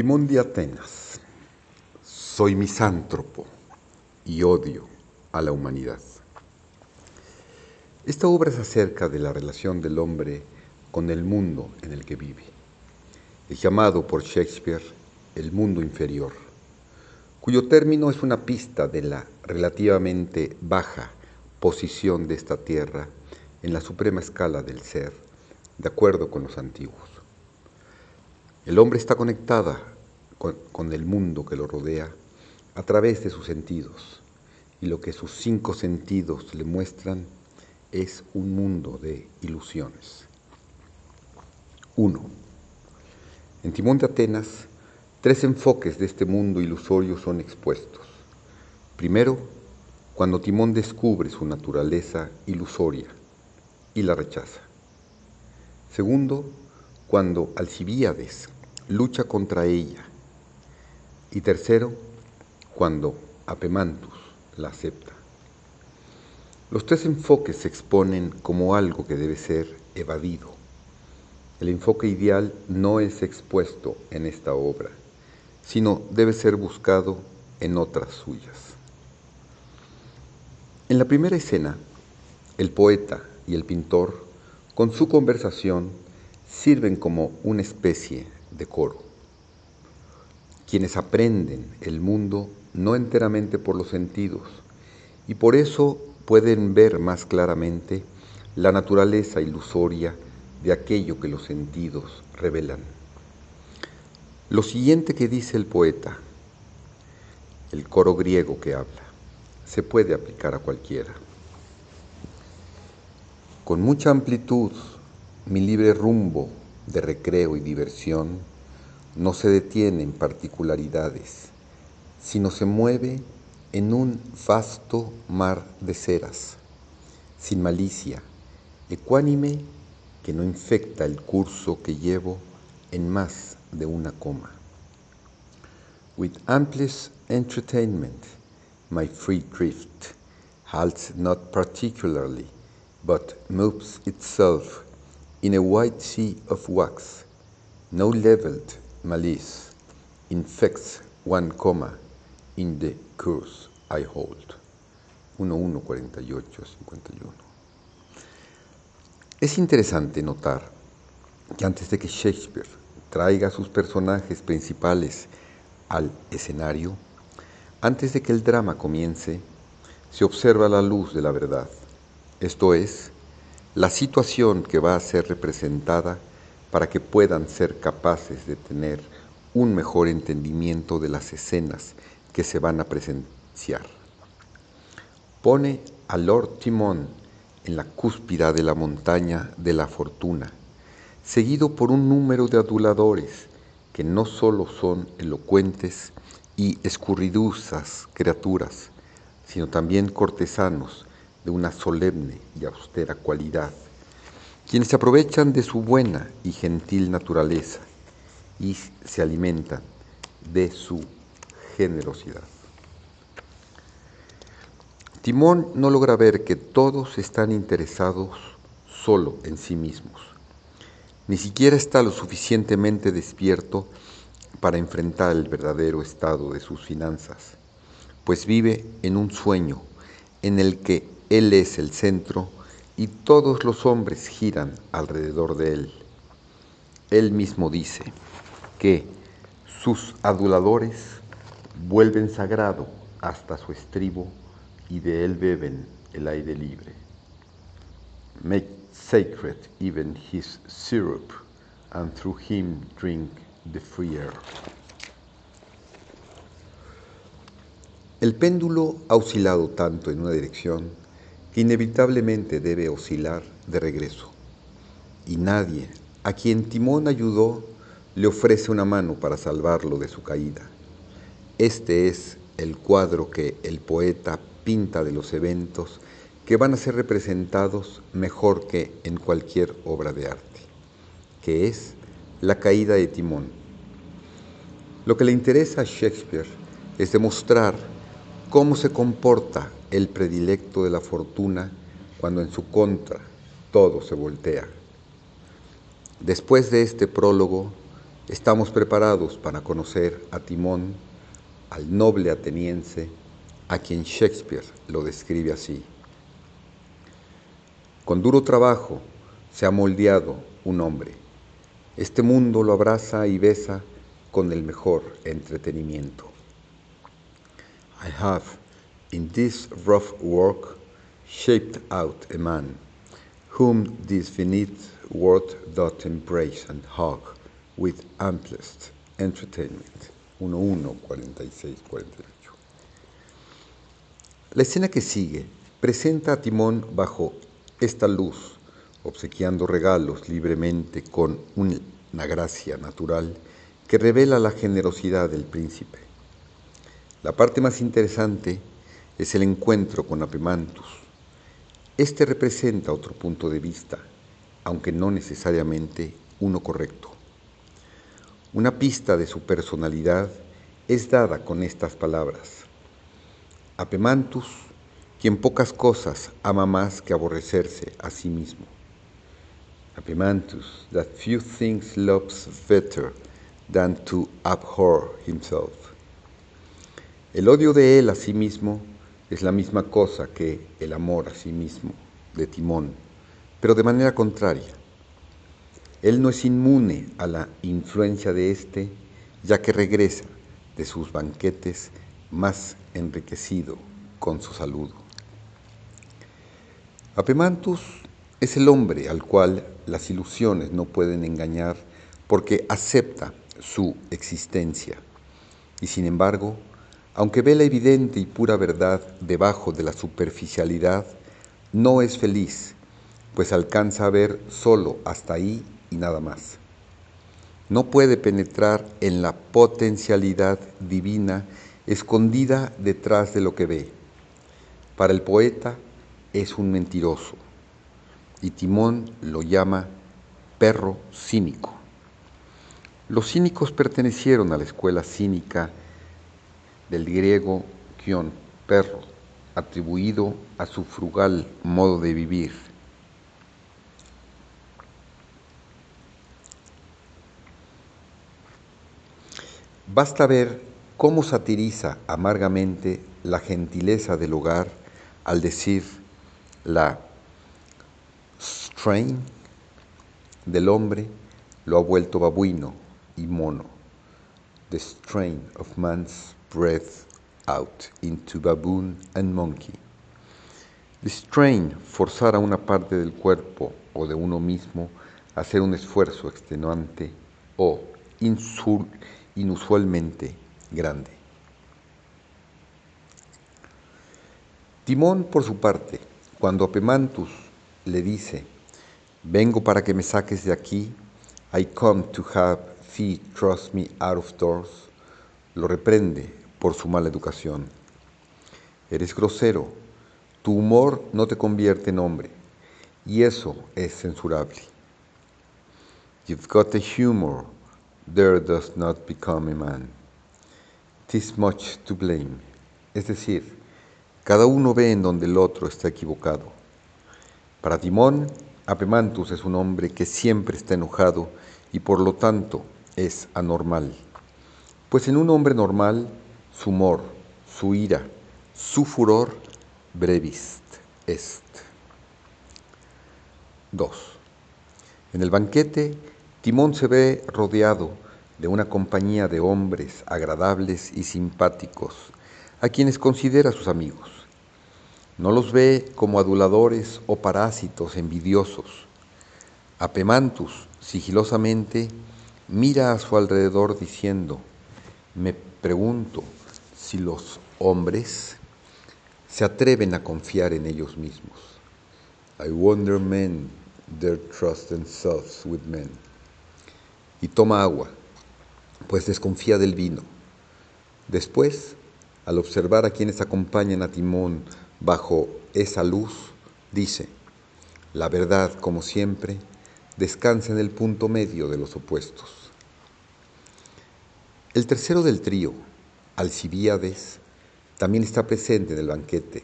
Timón de Atenas. Soy misántropo y odio a la humanidad. Esta obra es acerca de la relación del hombre con el mundo en el que vive. Es llamado por Shakespeare el mundo inferior, cuyo término es una pista de la relativamente baja posición de esta tierra en la suprema escala del ser, de acuerdo con los antiguos. El hombre está conectada con, con, el mundo que lo rodea a través de sus sentidos y lo que sus cinco sentidos le muestran es un mundo de ilusiones. 1. En Timón de Atenas, tres enfoques de este mundo ilusorio son expuestos. Primero, cuando Timón descubre su naturaleza ilusoria y la rechaza. Segundo, cuando Alcibíades lucha contra ella. Y tercero, cuando Apemantus la acepta. Los tres enfoques se exponen como algo que debe ser evadido. El enfoque ideal no es expuesto en esta obra, sino debe ser buscado en otras suyas. En la primera escena, el poeta y el pintor, con su conversación, sirven como una especie de coro. Quienes aprenden el mundo no enteramente por los sentidos y por eso pueden ver más claramente la naturaleza ilusoria de aquello que los sentidos revelan. Lo siguiente que dice el poeta, el coro griego que habla, se puede aplicar a cualquiera. Con mucha amplitud, mi libre rumbo de recreo y diversión no se detiene en particularidades, sino se mueve en un vasto mar de ceras, sin malicia, ecuánime que no infecta el curso que llevo en más de una coma. With amplest entertainment, my free drift halts not particularly, but moves itself in a wide sea of wax. No leveled malice infects one comma in the course I hold. 1148-51. Es interesante notar que antes de que Shakespeare traiga a sus personajes principales al escenario, antes de que el drama comience, se observa la luz de la verdad, esto es, la situación que va a ser representada para que puedan ser capaces de tener un mejor entendimiento de las escenas que se van a presenciar. Pone a Lord Timón en la cúspida de la montaña de la fortuna, seguido por un número de aduladores que no solo son elocuentes y escurriduzas criaturas, sino también cortesanos de una solemne y austera cualidad, quienes se aprovechan de su buena y gentil naturaleza y se alimentan de su generosidad. Timón no logra ver que todos están interesados solo en sí mismos. Ni siquiera está lo suficientemente despierto para enfrentar el verdadero estado de sus finanzas, pues vive en un sueño en el que Él es el centro y todos los hombres giran alrededor de Él. Él mismo dice que sus aduladores vuelven sagrado hasta su estribo y de él beben el aire libre. Make sacred even his syrup, and through him drink the free air. El péndulo ha oscilado tanto en una dirección inevitablemente debe oscilar de regreso. Y nadie a quien Timón ayudó le ofrece una mano para salvarlo de su caída. Este es el cuadro que el poeta pinta de los eventos que van a ser representados mejor que en cualquier obra de arte, que es la caída de Timón. Lo que le interesa a Shakespeare es demostrar cómo se comporta el predilecto de la fortuna cuando en su contra todo se voltea. Después de este prólogo, estamos preparados para conocer a Timón, al noble ateniense, a quien Shakespeare lo describe así. Con duro trabajo se ha moldeado un hombre. Este mundo lo abraza y besa con el mejor entretenimiento. I have, in this rough work, shaped out a man, whom this beneath world doth embrace and hug with amplest entertainment. 1.1, 46, 48. La escena que sigue presenta a Timón bajo esta luz, obsequiando regalos libremente con una gracia natural que revela la generosidad del príncipe. La parte más interesante es el encuentro con Apemantus. Este representa otro punto de vista, aunque no necesariamente uno correcto. Una pista de su personalidad es dada con estas palabras. Apemantus, quien pocas cosas ama más que aborrecerse a sí mismo. Apemantus, that few things loves better than to abhor himself. El odio de él a sí mismo es la misma cosa que el amor a sí mismo de Timón, pero de manera contraria. Él no es inmune a la influencia de éste, ya que regresa de sus banquetes más enriquecido con su saludo. Apemantus es el hombre al cual las ilusiones no pueden engañar porque acepta su existencia y sin embargo aunque ve la evidente y pura verdad debajo de la superficialidad, no es feliz, pues alcanza a ver solo hasta ahí y nada más. No puede penetrar en la potencialidad divina escondida detrás de lo que ve. Para el poeta es un mentiroso y Timón lo llama perro cínico. Los cínicos pertenecieron a la escuela cínica del griego kion, perro, atribuido a su frugal modo de vivir. Basta ver cómo satiriza amargamente la gentileza del hogar al decir la strain del hombre lo ha vuelto babuino y mono. The strain of man's breath out into baboon and monkey. The strain, forzar a una parte del cuerpo o de uno mismo a hacer un esfuerzo extenuante o insul, inusualmente grande. Timón, por su parte, cuando Apemantus le dice, vengo para que me saques de aquí, I come to have thee trust me out of doors, lo reprende por su mala educación. Eres grosero, tu humor no te convierte en hombre, y eso es censurable. You've got a humor, there does not become a man. Tis much to blame. Es decir, cada uno ve en donde el otro está equivocado. Para Timón, Apemantus es un hombre que siempre está enojado y por lo tanto es anormal. Pues en un hombre normal su humor, su ira, su furor brevist est. 2. En el banquete, Timón se ve rodeado de una compañía de hombres agradables y simpáticos, a quienes considera sus amigos. No los ve como aduladores o parásitos envidiosos. Apemantus, sigilosamente, mira a su alrededor diciendo, me pregunto, si los hombres se atreven a confiar en ellos mismos. I wonder men their trust themselves with men. Y toma agua, pues desconfía del vino. Después, al observar a quienes acompañan a Timón bajo esa luz, dice, la verdad, como siempre, descansa en el punto medio de los opuestos. El tercero del trío, Alcibíades también está presente en el banquete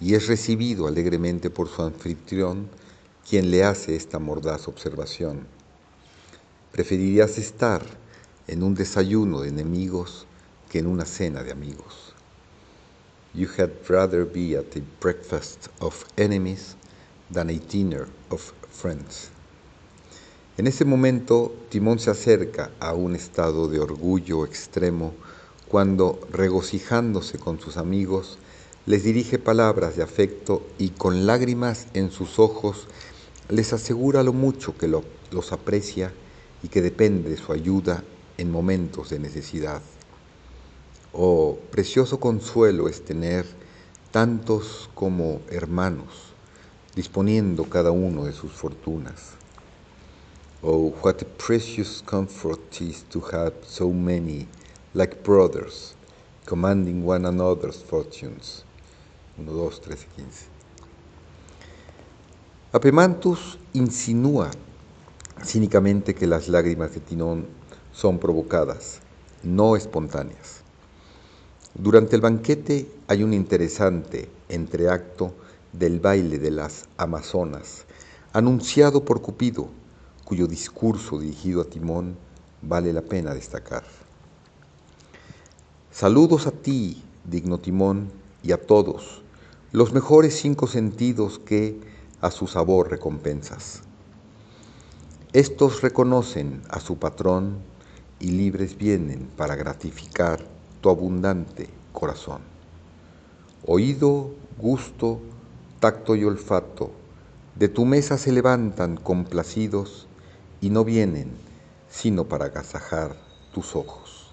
y es recibido alegremente por su anfitrión, quien le hace esta mordaz observación. Preferirías estar en un desayuno de enemigos que en una cena de amigos. You had rather be at a breakfast of enemies than a dinner of friends. En ese momento, Timón se acerca a un estado de orgullo extremo cuando, regocijándose con sus amigos, les dirige palabras de afecto y con lágrimas en sus ojos les asegura lo mucho que los aprecia y que depende de su ayuda en momentos de necesidad. Oh, precioso consuelo es tener tantos como hermanos, disponiendo cada uno de sus fortunas. Oh, what a precious comfort is to have so many, like brothers, commanding one another's fortunes. 1, 2, 13, 15. Apemantus insinúa cínicamente que las lágrimas de Tinón son provocadas, no espontáneas. Durante el banquete hay un interesante entreacto del baile de las Amazonas, anunciado por Cupido, cuyo discurso dirigido a Timón vale la pena destacar. Saludos a ti, digno Timón, y a todos, los mejores cinco sentidos que a su sabor recompensas. Estos reconocen a su patrón y libres vienen para gratificar tu abundante corazón. Oído, gusto, tacto y olfato, de tu mesa se levantan complacidos y no vienen sino para agasajar tus ojos.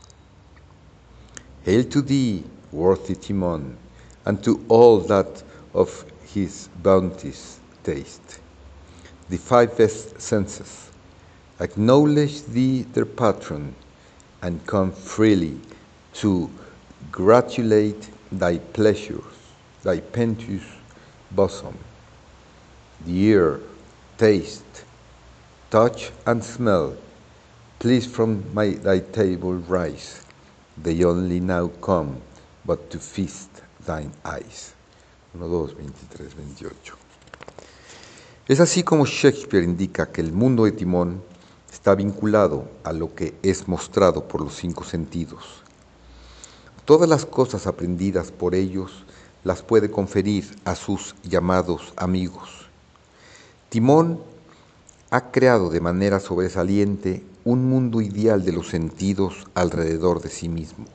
Hail to thee, worthy Timon, and to all that of his bounties taste. The five best senses acknowledge thee their patron, and come freely to gratulate thy pleasures, thy plenteous bosom. The ear, taste, touch and smell, please from my, thy table rise. They only now come but to feast thine eyes. 1, 2, 23, 28. Es así como Shakespeare indica que el mundo de Timón está vinculado a lo que es mostrado por los cinco sentidos. Todas las cosas aprendidas por ellos las puede conferir a sus llamados amigos. Timón ha creado de manera sobresaliente un mundo ideal de los sentidos alrededor de sí mismo.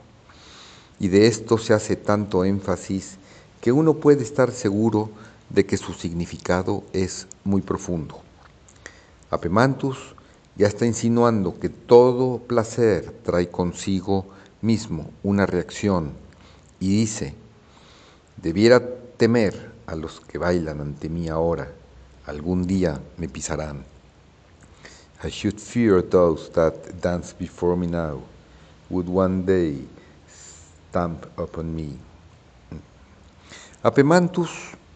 Y de esto se hace tanto énfasis que uno puede estar seguro de que su significado es muy profundo. Apemantus ya está insinuando que todo placer trae consigo mismo una reacción y dice, debiera temer a los que bailan ante mí ahora, algún día me pisarán. I should fear those that dance before me now, would one day stamp upon me. Apemantus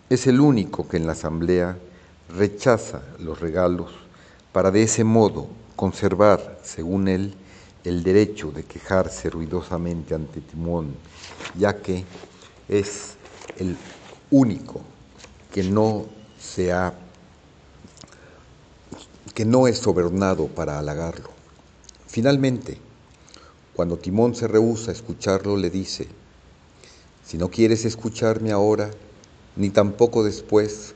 es el único que en la asamblea rechaza los regalos para de ese modo conservar, según él, el derecho de quejarse ruidosamente ante Timón, ya que es el único que no se ha que no es sobornado para halagarlo. Finalmente, cuando Timón se rehúsa a escucharlo, le dice, si no quieres escucharme ahora, ni tampoco después,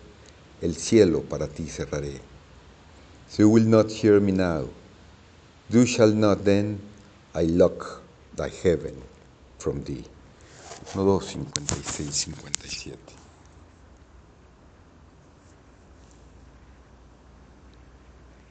el cielo para ti cerraré. So you will not hear me now. You shall not then, I lock thy heaven from thee. No 2, 56, 57.